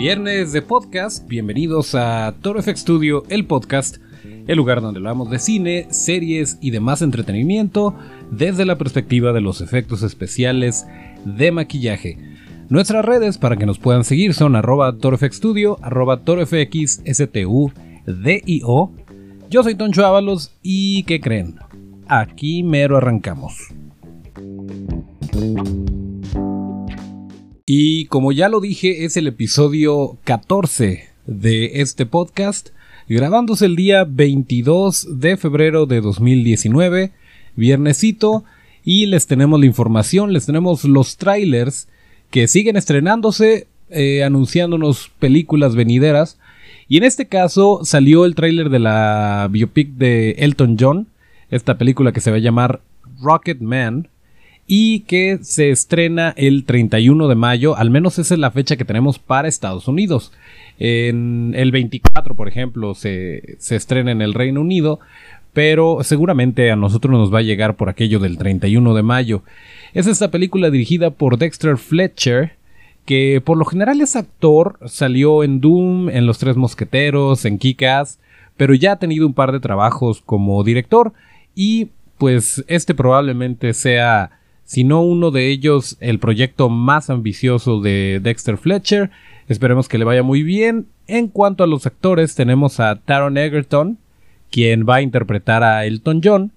Viernes de podcast, bienvenidos a Toro Studio, el podcast, el lugar donde hablamos de cine, series y demás entretenimiento desde la perspectiva de los efectos especiales de maquillaje. Nuestras redes para que nos puedan seguir son arroba torofxstudio, arroba torofxstudio. Yo soy Toncho Ábalos y ¿qué creen? Aquí mero arrancamos. Y como ya lo dije, es el episodio 14 de este podcast, grabándose el día 22 de febrero de 2019, viernesito, y les tenemos la información, les tenemos los trailers que siguen estrenándose, eh, anunciándonos películas venideras. Y en este caso salió el tráiler de la biopic de Elton John, esta película que se va a llamar Rocket Man, y que se estrena el 31 de mayo, al menos esa es la fecha que tenemos para Estados Unidos. En el 24, por ejemplo, se, se estrena en el Reino Unido, pero seguramente a nosotros nos va a llegar por aquello del 31 de mayo. Es esta película dirigida por Dexter Fletcher, que por lo general es actor, salió en Doom, en Los Tres Mosqueteros, en Kick-Ass, pero ya ha tenido un par de trabajos como director y pues este probablemente sea sino uno de ellos el proyecto más ambicioso de Dexter Fletcher. Esperemos que le vaya muy bien. En cuanto a los actores, tenemos a Taron Egerton, quien va a interpretar a Elton John.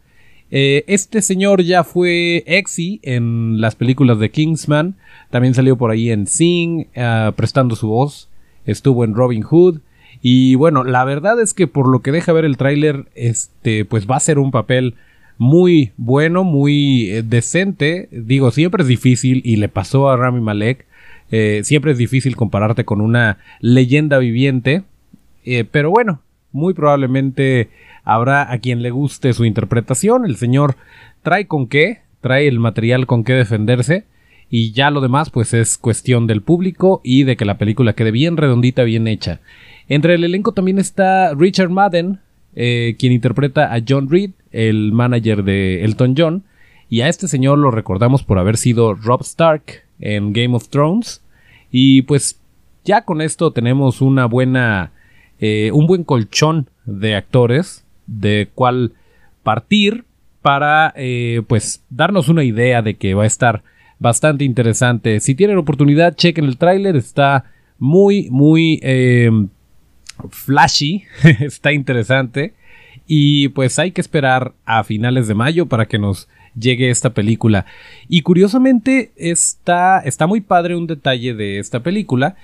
Eh, este señor ya fue Exy en las películas de Kingsman. También salió por ahí en Sing, ah, prestando su voz. Estuvo en Robin Hood. Y bueno, la verdad es que por lo que deja ver el tráiler, este, pues va a ser un papel muy bueno, muy eh, decente. Digo, siempre es difícil y le pasó a Rami Malek. Eh, siempre es difícil compararte con una leyenda viviente. Eh, pero bueno, muy probablemente habrá a quien le guste su interpretación. El señor trae con qué, trae el material con qué defenderse. Y ya lo demás, pues es cuestión del público y de que la película quede bien redondita, bien hecha. Entre el elenco también está Richard Madden, eh, quien interpreta a John Reed, el manager de Elton John. Y a este señor lo recordamos por haber sido Rob Stark en Game of Thrones. Y pues ya con esto tenemos una buena. Eh, un buen colchón de actores de cual partir para eh, pues darnos una idea de que va a estar bastante interesante. Si tienen oportunidad, chequen el tráiler, está muy, muy flashy, está interesante. Y pues hay que esperar a finales de mayo para que nos llegue esta película. Y curiosamente está, está muy padre un detalle de esta película.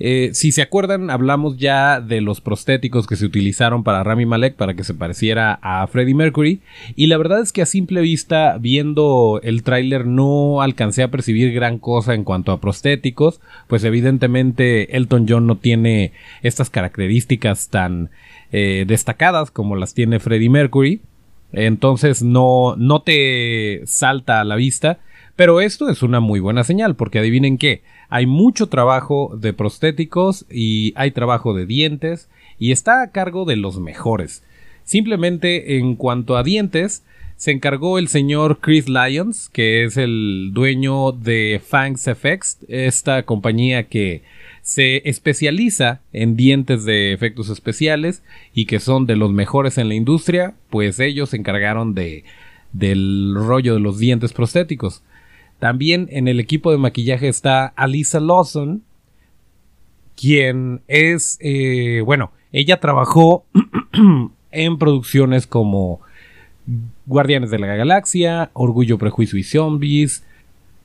Eh, si se acuerdan, hablamos ya de los prostéticos que se utilizaron para Rami Malek para que se pareciera a Freddie Mercury. Y la verdad es que a simple vista, viendo el tráiler, no alcancé a percibir gran cosa en cuanto a prostéticos. Pues evidentemente Elton John no tiene estas características tan eh, destacadas como las tiene Freddie Mercury. Entonces no, no te salta a la vista. Pero esto es una muy buena señal porque adivinen qué hay mucho trabajo de prostéticos y hay trabajo de dientes y está a cargo de los mejores. Simplemente en cuanto a dientes, se encargó el señor Chris Lyons, que es el dueño de Fangs FX, esta compañía que se especializa en dientes de efectos especiales y que son de los mejores en la industria, pues ellos se encargaron de del rollo de los dientes prostéticos. También en el equipo de maquillaje está Alisa Lawson, quien es, eh, bueno, ella trabajó en producciones como Guardianes de la Galaxia, Orgullo, Prejuicio y Zombies,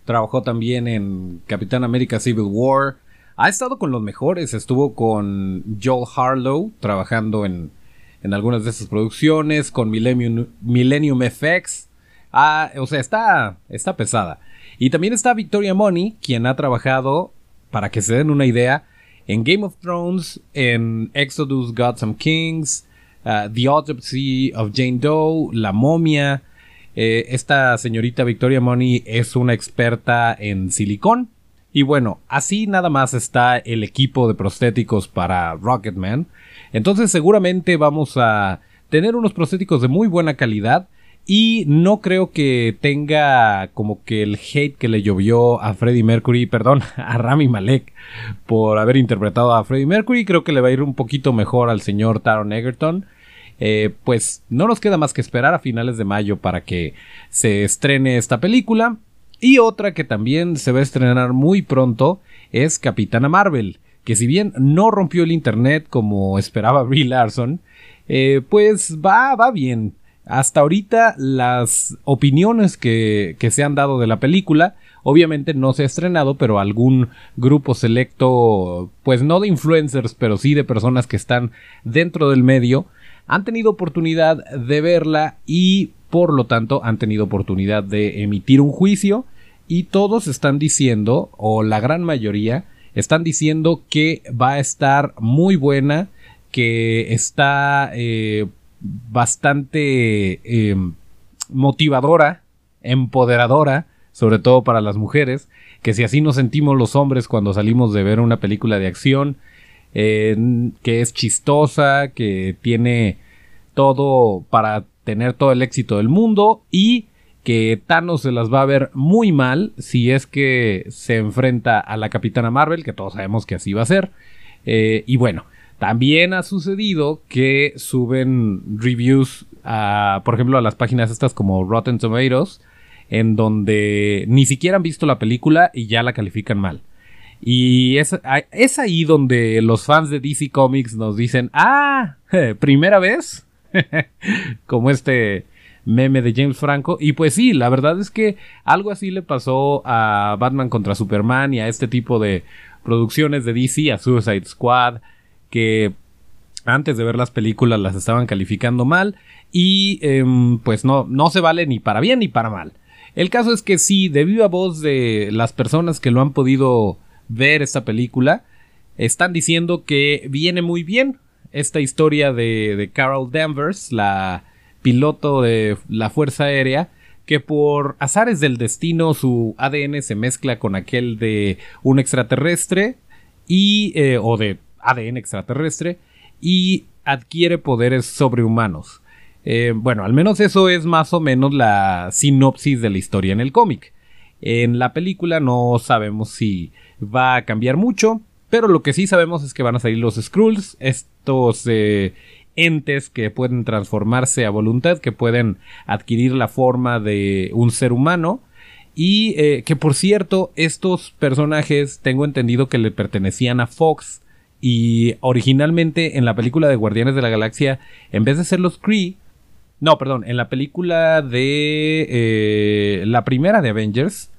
trabajó también en Capitán América Civil War, ha estado con los mejores, estuvo con Joel Harlow trabajando en, en algunas de esas producciones, con Millennium, Millennium FX, ah, o sea, está, está pesada. Y también está Victoria Money, quien ha trabajado, para que se den una idea, en Game of Thrones, en Exodus Gods and Kings, uh, The Autopsy of Jane Doe, La Momia. Eh, esta señorita Victoria Money es una experta en silicón. Y bueno, así nada más está el equipo de prostéticos para Rocketman. Entonces seguramente vamos a tener unos prostéticos de muy buena calidad Y no creo que tenga como que el hate que le llovió a Freddie Mercury, perdón, a Rami Malek por haber interpretado a Freddie Mercury. Creo que le va a ir un poquito mejor al señor Taron Egerton. Eh, pues no nos queda más que esperar a finales de mayo para que se estrene esta película. Y otra que también se va a estrenar muy pronto es Capitana Marvel, que si bien no rompió el internet como esperaba Brie Larson, eh, pues va, va bien. Hasta ahorita las opiniones que, que se han dado de la película, obviamente no se ha estrenado, pero algún grupo selecto, pues no de influencers, pero sí de personas que están dentro del medio, han tenido oportunidad de verla y por lo tanto han tenido oportunidad de emitir un juicio. Y todos están diciendo, o la gran mayoría, están diciendo que va a estar muy buena, que está eh, bastante eh, motivadora, empoderadora, sobre todo para las mujeres, que si así nos sentimos los hombres cuando salimos de ver una película de acción, que es chistosa, que tiene todo para tener todo el éxito del mundo y que Thanos se las va a ver muy mal si es que se enfrenta a la Capitana Marvel, que todos sabemos que así va a ser. Eh, y bueno, también ha sucedido que suben reviews, a, por ejemplo, a las páginas estas como Rotten Tomatoes, en donde ni siquiera han visto la película y ya la califican mal. Y es, es ahí donde los fans de DC Comics nos dicen, ah, primera vez, como este meme de James Franco. Y pues sí, la verdad es que algo así le pasó a Batman contra Superman y a este tipo de producciones de DC, a Suicide Squad, que antes de ver las películas las estaban calificando mal y em, pues no, no se vale ni para bien ni para mal. El caso es que sí, de viva voz de las personas que lo han podido ver esta película, están diciendo que viene muy bien esta historia de, Carol Danvers, la piloto de la Fuerza Aérea, que por azares del destino su ADN se mezcla con aquel de un extraterrestre y eh, o de ADN extraterrestre y adquiere poderes sobrehumanos. Eh, bueno, al menos eso es más o menos la sinopsis de la historia en el cómic. En la película no sabemos si va a cambiar mucho, pero lo que sí sabemos es que van a salir los Skrulls, estos eh, entes que pueden transformarse a voluntad, que pueden adquirir la forma de un ser humano. Y eh, que por cierto, estos personajes tengo entendido que le pertenecían a Fox. Y originalmente en la película de Guardianes de la Galaxia, en vez de ser los Kree, no, perdón, en la película de eh, la primera de Avengers,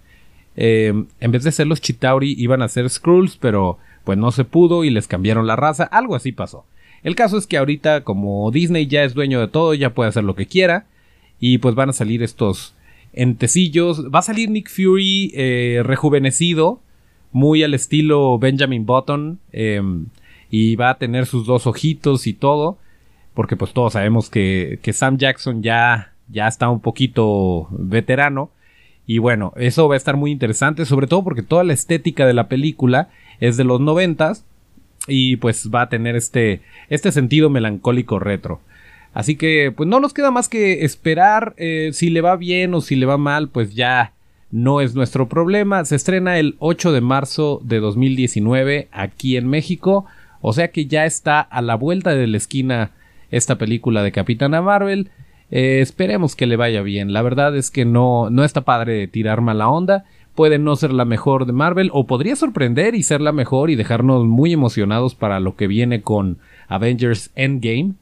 eh, en vez de ser los Chitauri iban a ser Skrulls, pero pues no se pudo y les cambiaron la raza, algo así pasó. El caso es que ahorita como Disney ya es dueño de todo, ya puede hacer lo que quiera y pues van a salir estos entecillos. Va a salir Nick Fury eh, rejuvenecido, muy al estilo Benjamin Button em, y va a tener sus dos ojitos y todo, porque pues todos sabemos que, que Sam Jackson ya, ya está un poquito veterano. Y bueno, eso va a estar muy interesante, sobre todo porque toda la estética de la película es de los noventas y pues va a tener este, este sentido melancólico retro. Así que pues no nos queda más que esperar eh, si le va bien o si le va mal, pues ya no es nuestro problema. Se estrena el 8 de marzo de 2019 aquí en México, o sea que ya está a la vuelta de la esquina esta película de Capitana Marvel. Eh, esperemos que le vaya bien. La verdad es que no, no está padre tirar mala onda puede no ser la mejor de Marvel o podría sorprender y ser la mejor y dejarnos muy emocionados para lo que viene con Avengers Endgame.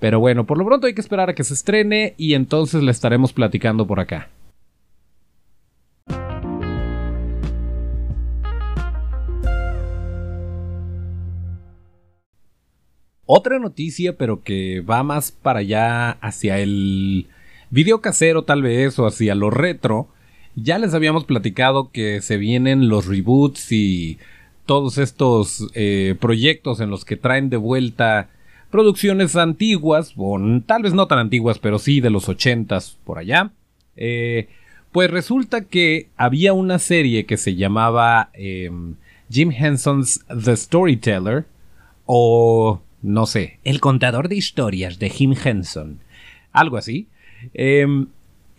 Pero bueno, por lo pronto hay que esperar a que se estrene y entonces le estaremos platicando por acá. Otra noticia, pero que va más para allá hacia el video casero tal vez o hacia lo retro, ya les habíamos platicado que se vienen los reboots y todos estos eh, proyectos en los que traen de vuelta producciones antiguas, o tal vez no tan antiguas, pero sí de los ochentas por allá. Eh, pues resulta que había una serie que se llamaba em, Jim Henson's The Storyteller, o no sé, El contador de historias de Jim Henson, algo así. Em,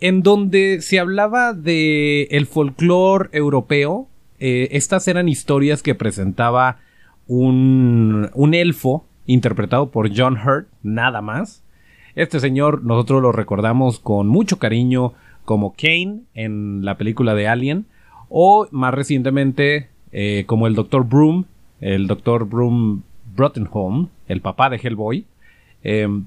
en donde se hablaba de el folclore europeo. Eh, estas eran historias que presentaba un, un elfo interpretado por John Hurt, nada más. Este señor nosotros lo recordamos con mucho cariño como Kane en la película de Alien o más recientemente eh, como el Dr. Broom, el Dr. Broom Brottenholm, el papá de Hellboy, em,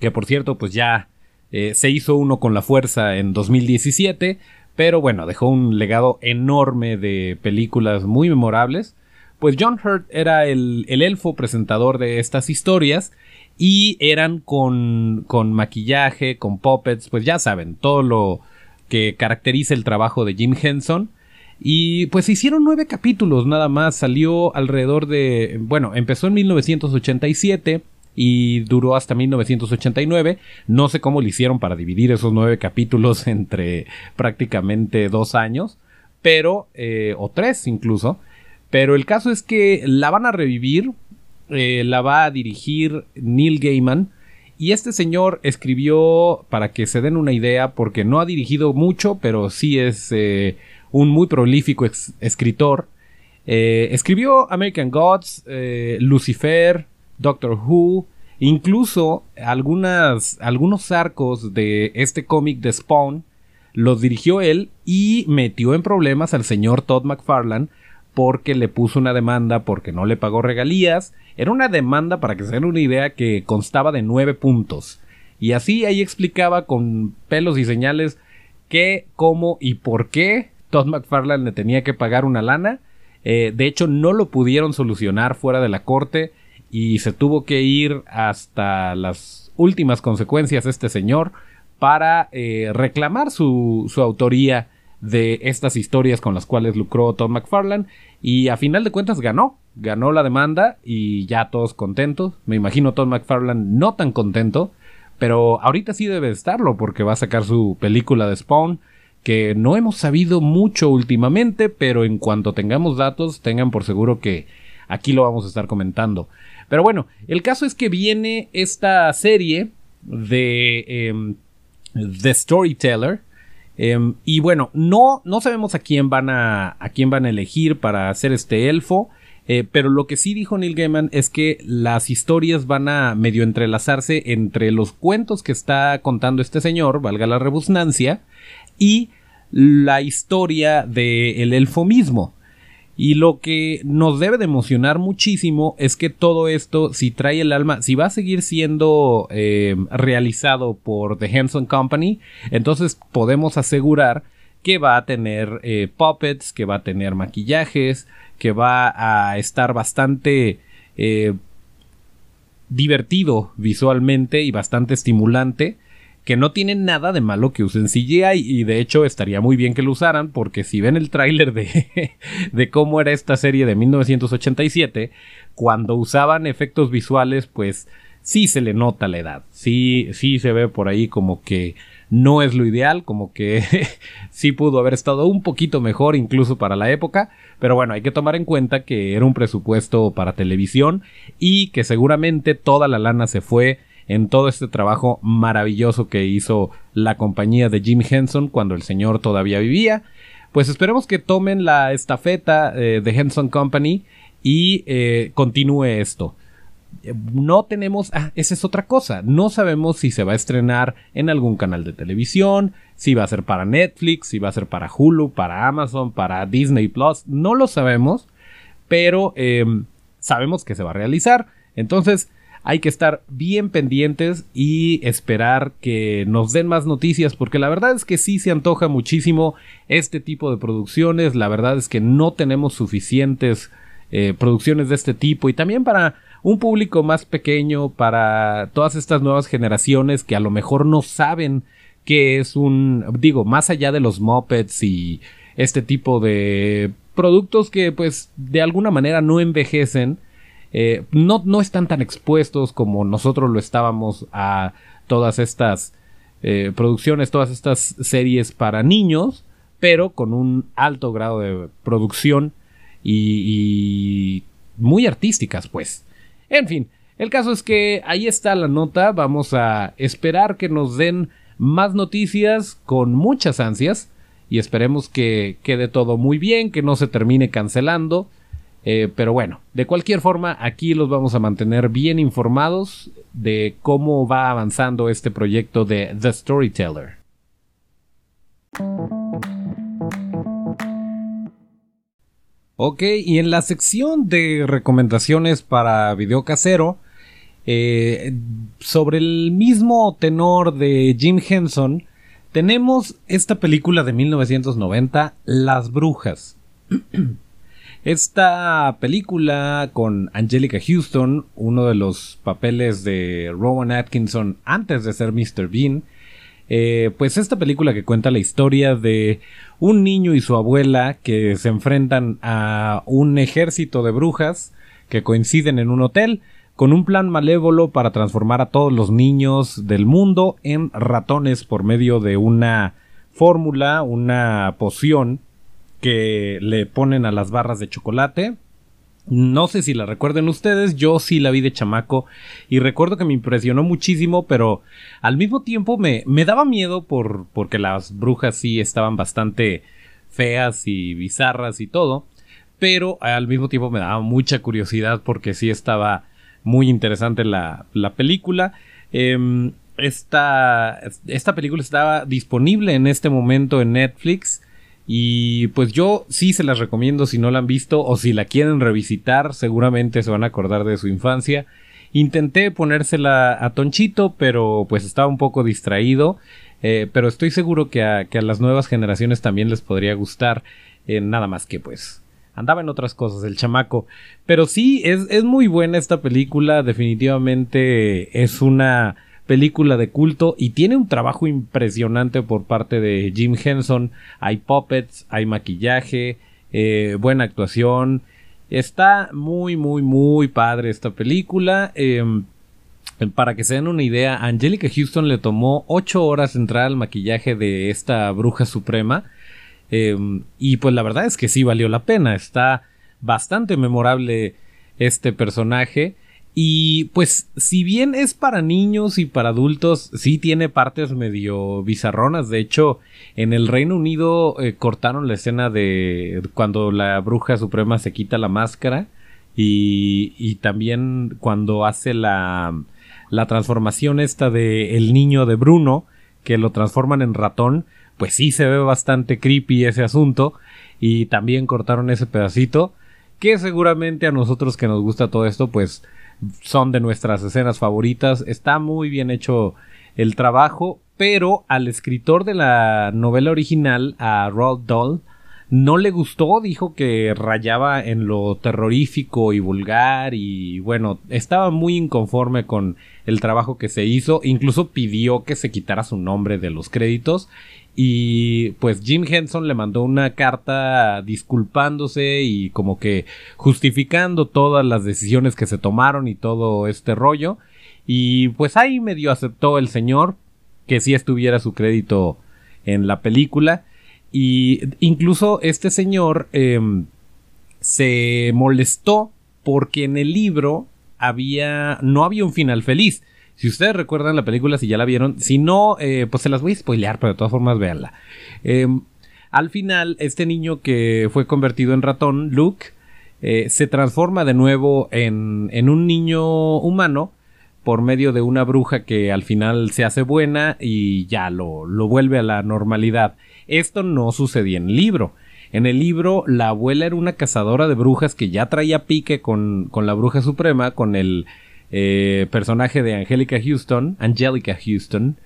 que por cierto pues ya eh, se hizo uno con la fuerza en 2017, pero bueno, dejó un legado enorme de películas muy memorables. Pues John Hurt era el, el elfo presentador de estas historias y eran con, con maquillaje, con puppets, pues ya saben, todo lo que caracteriza el trabajo de Jim Henson. Y pues se hicieron nueve capítulos nada más, salió alrededor de, bueno, empezó en 1987 y duró hasta 1989. No sé cómo lo hicieron para dividir esos nueve capítulos entre prácticamente dos años, pero, eh, o tres incluso. Pero el caso es que la van a revivir, eh, la va a dirigir Neil Gaiman. Y este señor escribió, para que se den una idea, porque no ha dirigido mucho, pero sí es eh, un muy prolífico escritor. Eh, escribió American Gods, Lucifer, Doctor Who, incluso algunos arcos de este cómic de Spawn los dirigió él y metió en problemas al señor Todd McFarlane porque le puso una demanda porque no le pagó regalías. Era una demanda, para que se den una idea, que constaba de nueve puntos. Y así ahí explicaba con pelos y señales qué, cómo y por qué Todd McFarlane le tenía que pagar una lana. Eh, de hecho, no lo pudieron solucionar fuera de la corte y se tuvo que ir hasta las últimas consecuencias este señor para eh, reclamar su, su autoría de estas historias con las cuales lucró Todd McFarlane y a final de cuentas ganó, ganó la demanda y ya todos contentos. Me imagino Todd McFarlane no tan contento, pero ahorita sí debe estarlo porque va a sacar su película de Spawn que no hemos sabido mucho últimamente, pero en cuanto tengamos datos, tengan por seguro que aquí lo vamos a estar comentando. Pero bueno, el caso es que viene esta serie de em, The Storyteller, Em, y bueno, no, no sabemos a quién van a, a quién van a elegir para hacer este elfo. Eh, pero lo que sí dijo Neil Gaiman es que las historias van a medio entrelazarse entre los cuentos que está contando este señor, valga la rebusnancia, y la historia del elfo mismo. Y lo que nos debe de emocionar muchísimo es que todo esto, si trae el alma, si va a seguir siendo eh, realizado por The Hanson Company, entonces podemos asegurar que va a tener eh, puppets, que va a tener maquillajes, que va a estar bastante eh, divertido visualmente y bastante estimulante que no tienen nada de malo que usen CGI y de hecho estaría muy bien que lo usaran porque si ven el tráiler de, de cómo era esta serie de 1987, cuando usaban efectos visuales pues sí se le nota la edad, sí, sí se ve por ahí como que no es lo ideal, como que sí pudo haber estado un poquito mejor incluso para la época, pero bueno, hay que tomar en cuenta que era un presupuesto para televisión y que seguramente toda la lana se fue en todo este trabajo maravilloso que hizo la compañía de Jim Henson cuando el señor todavía vivía. Pues esperemos que tomen la estafeta eh, de Henson Company y eh, continúe esto. No tenemos, ah, esa es otra cosa, no sabemos si se va a estrenar en algún canal de televisión, si va a ser para Netflix, si va a ser para Hulu, para Amazon, para Disney Plus, no lo sabemos, pero em, sabemos que se va a realizar. Entonces, hay que estar bien pendientes y esperar que nos den más noticias porque la verdad es que sí se antoja muchísimo este tipo de producciones, la verdad es que no tenemos suficientes eh, producciones de este tipo. Y también para un público más pequeño, para todas estas nuevas generaciones que a lo mejor no saben qué es un, digo, más allá de los mopeds y este tipo de productos que pues de alguna manera no envejecen, eh, no, no están tan expuestos como nosotros lo estábamos a todas estas eh, producciones, todas estas series para niños, pero con un alto grado de producción y, muy artísticas, pues. En fin, el caso es que ahí está la nota, vamos a esperar que nos den más noticias con muchas ansias y esperemos que quede todo muy bien, que no se termine cancelando. Eh, pero bueno, de cualquier forma, aquí los vamos a mantener bien informados de cómo va avanzando este proyecto de The Storyteller. Ok, y en la sección de recomendaciones para video casero, eh, sobre el mismo tenor de Jim Henson, tenemos esta película de 1990, Las Brujas. Esta película con Angelica Houston, uno de los papeles de Rowan Atkinson antes de ser Mr. Bean, eh, pues esta película que cuenta la historia de un niño y su abuela que se enfrentan a un ejército de brujas que coinciden en un hotel con un plan malévolo para transformar a todos los niños del mundo en ratones por medio de una fórmula, una poción que le ponen a las barras de chocolate. No sé si la recuerden ustedes, yo sí la vi de chamaco y recuerdo que me impresionó muchísimo, pero al mismo tiempo me, me daba miedo por, porque las brujas sí estaban bastante feas y bizarras y todo, pero al mismo tiempo me daba mucha curiosidad porque sí estaba muy interesante la, la película. Em, esta, esta película estaba disponible en este momento en Netflix. Y pues yo sí se las recomiendo si no la han visto o si la quieren revisitar, seguramente se van a acordar de su infancia. Intenté ponérsela a Tonchito, pero pues estaba un poco distraído. Eh, pero estoy seguro que a, que a, las nuevas generaciones también les podría gustar. Eh, nada más que pues andaba en otras cosas el chamaco. Pero sí, es, es muy buena esta película. Definitivamente es una película de culto y tiene un trabajo impresionante por parte de Jim Henson. Hay puppets, hay maquillaje, eh, buena actuación. Está muy, muy, muy padre esta película. Em, para que se den una idea, Angelica Houston le tomó 8 horas entrar al maquillaje de esta bruja suprema. Em, y pues la verdad es que sí valió la pena. Está bastante memorable este personaje. Y pues, si bien es para niños y para adultos, sí tiene partes medio bizarronas. De hecho, en el Reino Unido eh, cortaron la escena de cuando la bruja suprema se quita la máscara. Y, y también cuando hace la, la transformación esta de el niño de Bruno, que lo transforman en ratón, pues sí se ve bastante creepy ese asunto. Y también cortaron ese pedacito. Que seguramente a nosotros que nos gusta todo esto, pues son de nuestras escenas favoritas. Está muy bien hecho el trabajo, pero al escritor de la novela original, a Roald Dahl, no le gustó, dijo que rayaba en lo terrorífico y vulgar y bueno, estaba muy inconforme con el trabajo que se hizo, incluso pidió que se quitara su nombre de los créditos y pues Jim Henson le mandó una carta disculpándose y como que justificando todas las decisiones que se tomaron y todo este rollo. Y pues ahí medio aceptó el señor que sí estuviera su crédito en la película. Y incluso este señor em, se molestó porque en el libro había no había un final feliz si ustedes recuerdan la película, si ya la vieron, si no, eh, pues se las voy a spoilear, pero de todas formas véanla. Em, al final, este niño que fue convertido en ratón, Luke, eh, se transforma de nuevo en, en un niño humano por medio de una bruja que al final se hace buena y ya lo, lo vuelve a la normalidad. Esto no sucedía en el libro. En el libro, la abuela era una cazadora de brujas que ya traía pique con, con la bruja suprema, con el eh, personaje de Angelica Houston, Angelica Houston,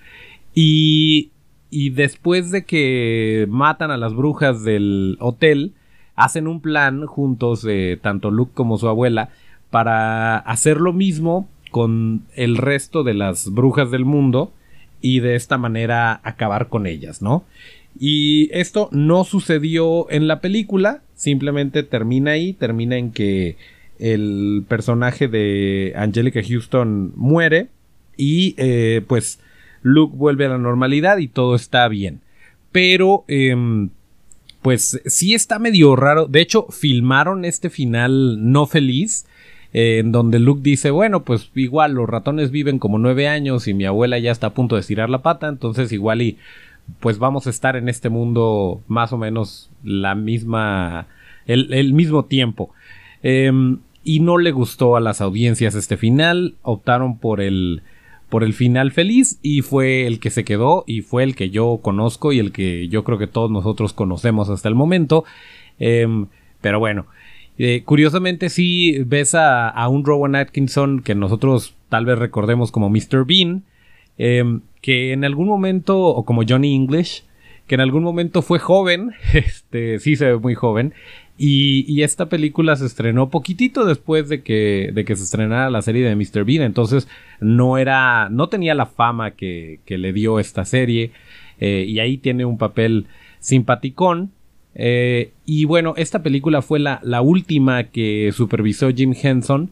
y, y después de que matan a las brujas del hotel, hacen un plan juntos, eh, tanto Luke como su abuela, para hacer lo mismo con el resto de las brujas del mundo y de esta manera acabar con ellas, ¿no? Y esto no sucedió en la película, simplemente termina ahí, termina en que el personaje de Angelica Houston muere y eh, pues Luke vuelve a la normalidad y todo está bien. Pero em, pues sí está medio raro. De hecho, filmaron este final no feliz eh, en donde Luke dice, bueno, pues igual los ratones viven como nueve años y mi abuela ya está a punto de estirar la pata, entonces igual y pues vamos a estar en este mundo más o menos la misma, el, mismo tiempo. Em, y no le gustó a las audiencias este final, optaron por el, por el final feliz y fue el que se quedó y fue el que yo conozco y el que yo creo que todos nosotros conocemos hasta el momento. Em, pero bueno, eh, curiosamente sí ves a, un Rowan Atkinson que nosotros tal vez recordemos como Mr. Bean, em, que en algún momento, o como Johnny English, que en algún momento fue joven, este, sí se ve muy joven, y, esta película se estrenó poquitito después de que, de que se estrenara la serie de Mr. Bean, entonces no era, no tenía la fama que, que le dio esta serie, eh, y ahí tiene un papel simpaticón, eh, y bueno, esta película fue la, la, última que supervisó Jim Henson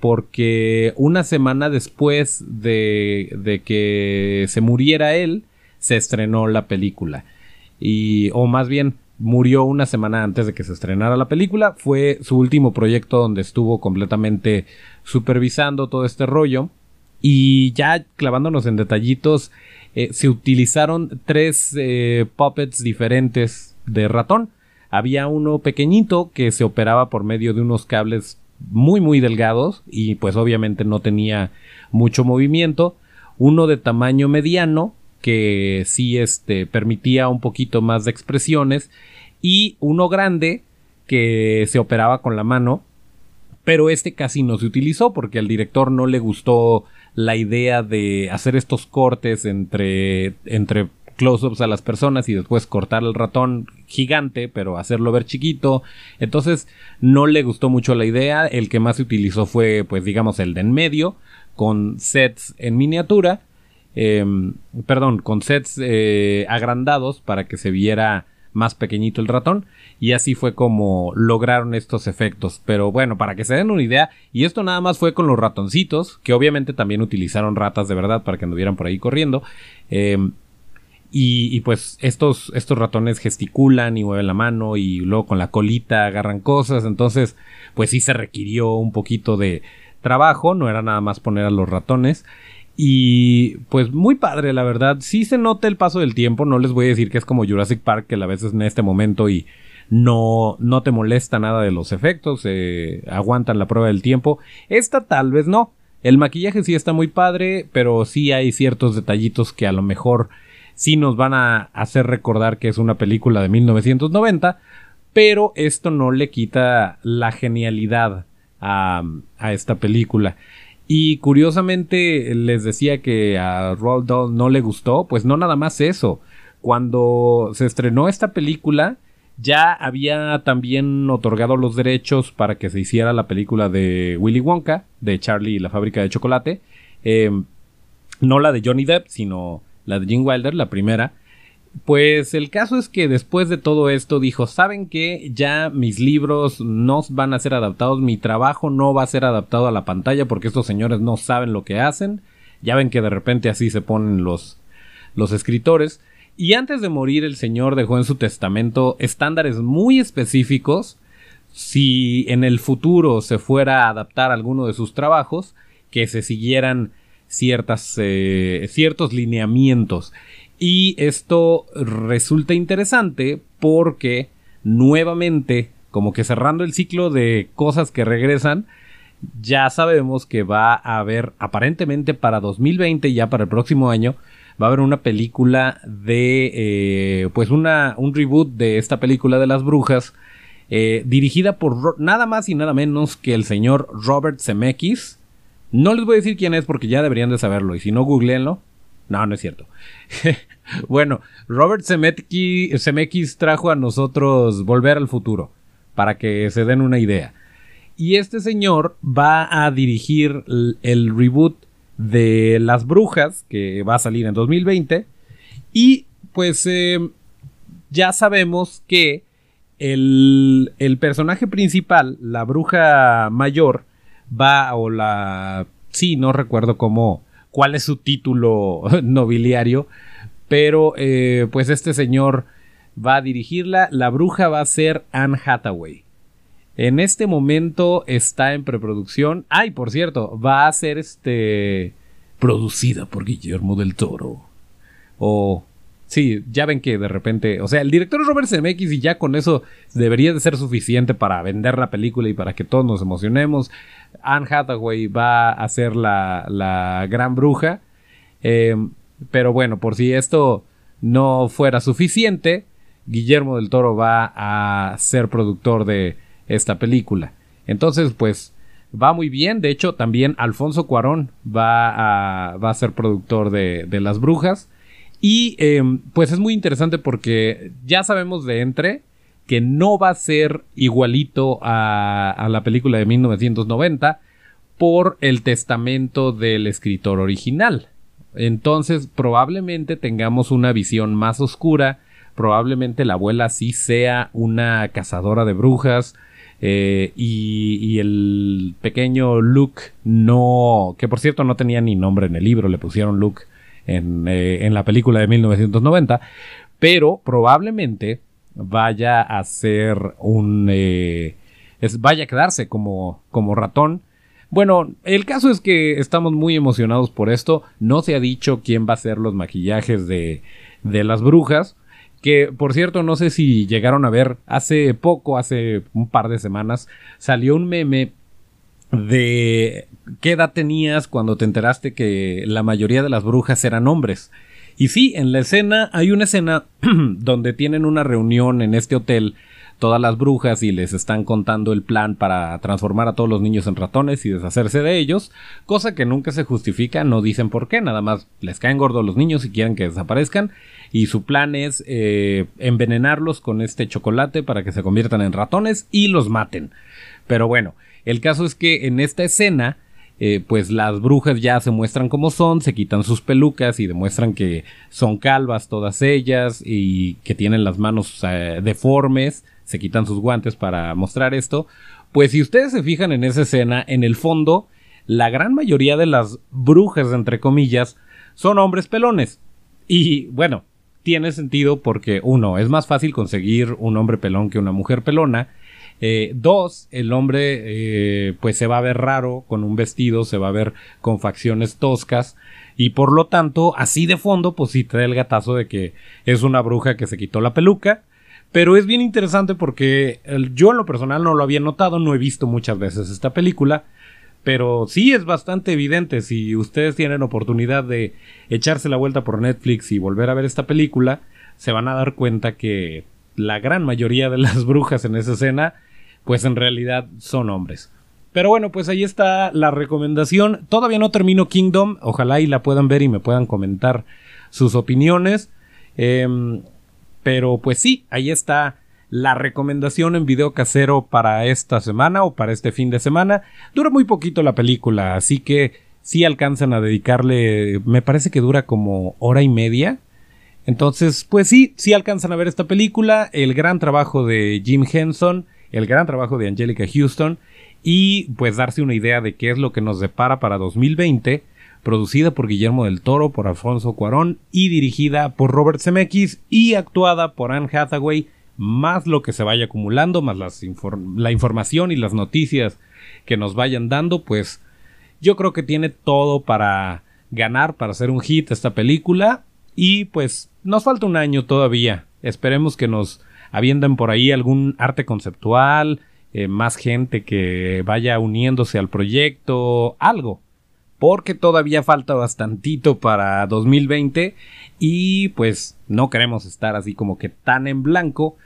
porque una semana después de, de, que se muriera él, se estrenó la película. Y, o más bien, murió una semana antes de que se estrenara la película. Fue su último proyecto donde estuvo completamente supervisando todo este rollo. Y ya clavándonos en detallitos, eh, se utilizaron tres eh, puppets diferentes de ratón. Había uno pequeñito que se operaba por medio de unos cables muy muy delgados y pues obviamente no tenía mucho movimiento. Uno de tamaño mediano que sí este, permitía un poquito más de expresiones y uno grande que se operaba con la mano pero este casi no se utilizó porque al director no le gustó la idea de hacer estos cortes entre, entre close-ups a las personas y después cortar el ratón gigante, pero hacerlo ver chiquito. Entonces no le gustó mucho la idea. El que más se utilizó fue, pues digamos, el de en medio, con sets en miniatura. Em, perdón, con sets eh, agrandados para que se viera más pequeñito el ratón y así fue como lograron estos efectos pero bueno para que se den una idea y esto nada más fue con los ratoncitos que obviamente también utilizaron ratas de verdad para que anduvieran por ahí corriendo eh, y, pues estos, estos ratones gesticulan y mueven la mano y luego con la colita agarran cosas. Entonces, pues sí se requirió un poquito de trabajo. No era nada más poner a los ratones. Y pues muy padre, la verdad. Sí se nota el paso del tiempo. No les voy a decir que es como Jurassic Park, que a veces en este momento y no, no te molesta nada de los efectos. Aguantan la prueba del tiempo. Esta tal vez no. El maquillaje sí está muy padre, pero sí hay ciertos detallitos que a lo mejor sí nos van a hacer recordar que es una película de 1990, pero esto no le quita la genialidad a, esta película. Y curiosamente les decía que a Roald Dahl no le gustó, pues no nada más eso. Cuando se estrenó esta película, ya había también otorgado los derechos para que se hiciera la película de Willy Wonka, de Charlie y la fábrica de chocolate. Eh, no la de Johnny Depp, sino la de Jim Wilder, la primera. Pues el caso es que después de todo esto dijo, ¿saben que Ya mis libros no van a ser adaptados, mi trabajo no va a ser adaptado a la pantalla porque estos señores no saben lo que hacen. Ya ven que de repente así se ponen los, los escritores. Y antes de morir el señor dejó en su testamento estándares muy específicos si en el futuro se fuera a adaptar alguno de sus trabajos, que se siguieran ciertas, eh, ciertos lineamientos. Y esto resulta interesante porque nuevamente, como que cerrando el ciclo de cosas que regresan, ya sabemos que va a haber aparentemente para 2020, ya para el próximo año, va a haber una película de, eh, pues una, un reboot de esta película de las brujas, eh, dirigida por nada más y nada menos que el señor Robert Zemeckis, no les voy a decir quién es porque ya deberían de saberlo. Y si no, googleenlo. No, no es cierto. bueno, Robert Zemeckis trajo a nosotros Volver al Futuro. Para que se den una idea. Y este señor va a dirigir el reboot de Las Brujas, que va a salir en 2020. Y pues eh, ya sabemos que el, el personaje principal, la bruja mayor, va o la... Sí, no recuerdo cómo... cuál es su título nobiliario, pero eh, pues este señor va a dirigirla. La bruja va a ser Anne Hathaway. En este momento está en preproducción. Ay, por cierto, va a ser este producida por Guillermo del Toro. O Sí, ya ven que de repente, o sea, el director es Robert Zemeckis y ya con eso debería de ser suficiente para vender la película y para que todos nos emocionemos. Anne Hathaway va a ser la, la gran bruja. Em, pero bueno, por si esto no fuera suficiente, Guillermo del Toro va a ser productor de esta película. Entonces, pues va muy bien. De hecho, también Alfonso Cuarón va a, va a ser productor de, de Las Brujas. Y em, pues es muy interesante porque ya sabemos de entre que no va a ser igualito a, la película de 1990 por el testamento del escritor original. Entonces probablemente tengamos una visión más oscura, probablemente la abuela sí sea una cazadora de brujas eh, y, y, el pequeño Luke no, que por cierto no tenía ni nombre en el libro, le pusieron Luke eh, en, la película de 1990, pero probablemente vaya a ser un... Eh, vaya a quedarse como, como ratón. Bueno, el caso es que estamos muy emocionados por esto. No se ha dicho quién va a ser los maquillajes de, de las brujas. Que por cierto, no sé si llegaron a ver hace poco, hace un par de semanas, salió un meme de qué edad tenías cuando te enteraste que la mayoría de las brujas eran hombres. Y sí, en la escena hay una escena donde tienen una reunión en este hotel todas las brujas y les están contando el plan para transformar a todos los niños en ratones y deshacerse de ellos, cosa que nunca se justifica, no dicen por qué, nada más les caen gordos los niños y quieren que desaparezcan y su plan es eh, envenenarlos con este chocolate para que se conviertan en ratones y los maten. Pero bueno, el caso es que en esta escena, eh, pues las brujas ya se muestran como son, se quitan sus pelucas y demuestran que son calvas todas ellas y que tienen las manos deformes, se quitan sus guantes para mostrar esto. Pues si ustedes se fijan en esa escena, en el fondo, la gran mayoría de las brujas, entre comillas, son hombres pelones. Y bueno, tiene sentido porque uno, es más fácil conseguir un hombre pelón que una mujer pelona. Eh, dos, el hombre eh, pues se va a ver raro con un vestido, se va a ver con facciones toscas y por lo tanto así de fondo pues sí da el gatazo de que es una bruja que se quitó la peluca. Pero es bien interesante porque yo en lo personal no lo había notado, no he visto muchas veces esta película, pero sí es bastante evidente si ustedes tienen oportunidad de echarse la vuelta por Netflix y volver a ver esta película, se van a dar cuenta que la gran mayoría de las brujas en esa escena, pues en realidad son hombres. Pero bueno, pues ahí está la recomendación. Todavía no termino Kingdom, ojalá y la puedan ver y me puedan comentar sus opiniones. Em, pero pues sí, ahí está la recomendación en video casero para esta semana o para este fin de semana. Dura muy poquito la película, así que sí alcanzan a dedicarle, me parece que dura como hora y media. Entonces, pues sí, sí alcanzan a ver esta película, el gran trabajo de Jim Henson, el gran trabajo de Angelica Houston y pues darse una idea de qué es lo que nos depara para 2020, producida por Guillermo del Toro, por Alfonso Cuarón y dirigida por Robert Zemeckis y actuada por Anne Hathaway, más lo que se vaya acumulando, más la información y las noticias que nos vayan dando, pues yo creo que tiene todo para ganar, para hacer un hit esta película y pues nos falta un año todavía. Esperemos que nos avienten por ahí algún arte conceptual, eh, más gente que vaya uniéndose al proyecto, algo. Porque todavía falta bastantito para 2020 y pues no queremos estar así como que tan en blanco.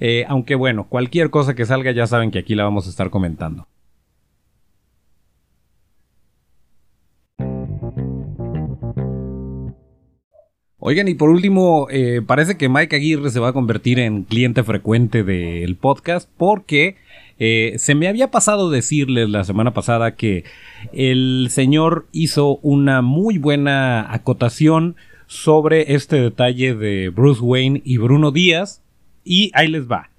Eh, aunque bueno, cualquier cosa que salga ya saben que aquí la vamos a estar comentando. Oigan, y por último, eh, parece que Mike Aguirre se va a convertir en cliente frecuente del podcast porque eh, se me había pasado decirles la semana pasada que el señor hizo una muy buena acotación sobre este detalle de Bruce Wayne y Bruno Díaz. Y ahí les va.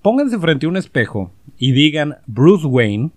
Pónganse frente a un espejo y digan Bruce Wayne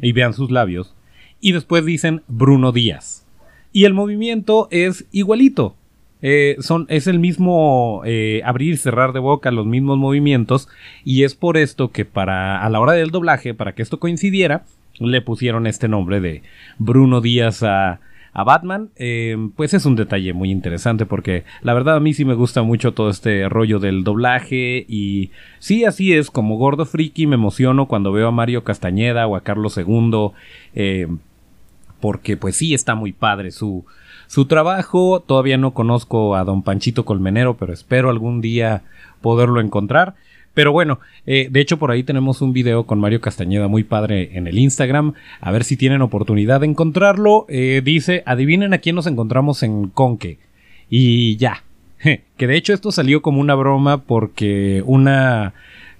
y vean sus labios. Y después dicen Bruno Díaz. Y el movimiento es igualito eh, son, es el mismo eh, abrir y cerrar de boca, los mismos movimientos, y es por esto que para, a la hora del doblaje, para que esto coincidiera, le pusieron este nombre de Bruno Díaz a, a Batman, eh, pues es un detalle muy interesante porque la verdad a mí sí me gusta mucho todo este rollo del doblaje y sí así es, como gordo friki me emociono cuando veo a Mario Castañeda o a Carlos II, porque pues sí está muy padre su, su trabajo, todavía no conozco a don Panchito Colmenero, pero espero algún día poderlo encontrar. Pero bueno, eh, de hecho por ahí tenemos un video con Mario Castañeda muy padre en el Instagram. A ver si tienen oportunidad de encontrarlo. Eh, dice, adivinen a quién nos encontramos en Conque. Y ya. que de hecho esto salió como una broma porque una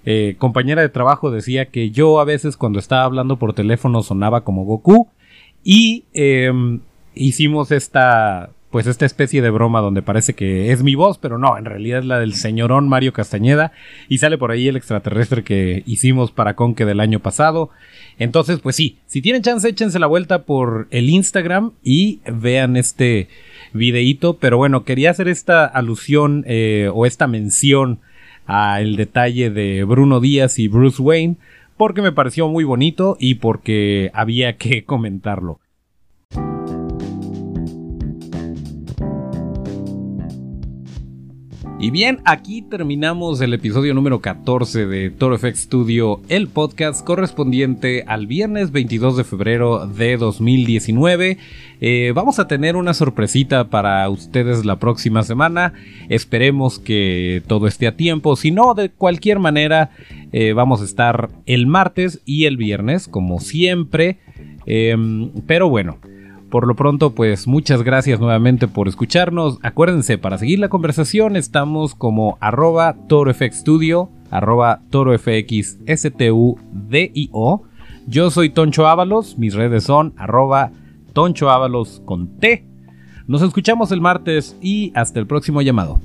eh, compañera de trabajo decía que yo a veces cuando estaba hablando por teléfono sonaba como Goku. Y em, hicimos esta pues esta especie de broma donde parece que es mi voz, pero no, en realidad es la del señorón Mario Castañeda y sale por ahí el extraterrestre que hicimos para Conque del año pasado. Entonces, pues sí, si tienen chance, échense la vuelta por el Instagram y vean este videíto, pero bueno, quería hacer esta alusión eh, o esta mención al detalle de Bruno Díaz y Bruce Wayne porque me pareció muy bonito y porque había que comentarlo. Y bien, aquí terminamos el episodio número 14 de Toro FX Studio, el podcast correspondiente al viernes 22 de febrero de 2019. Eh, vamos a tener una sorpresita para ustedes la próxima semana. Esperemos que todo esté a tiempo. Si no, de cualquier manera, eh, vamos a estar el martes y el viernes, como siempre. Em, pero bueno. Por lo pronto, pues muchas gracias nuevamente por escucharnos. Acuérdense, para seguir la conversación estamos como arroba torofxstudio, arroba torofxstudio. Yo soy Toncho Ábalos, mis redes son arroba Toncho Ábalos con T. Nos escuchamos el martes y hasta el próximo llamado.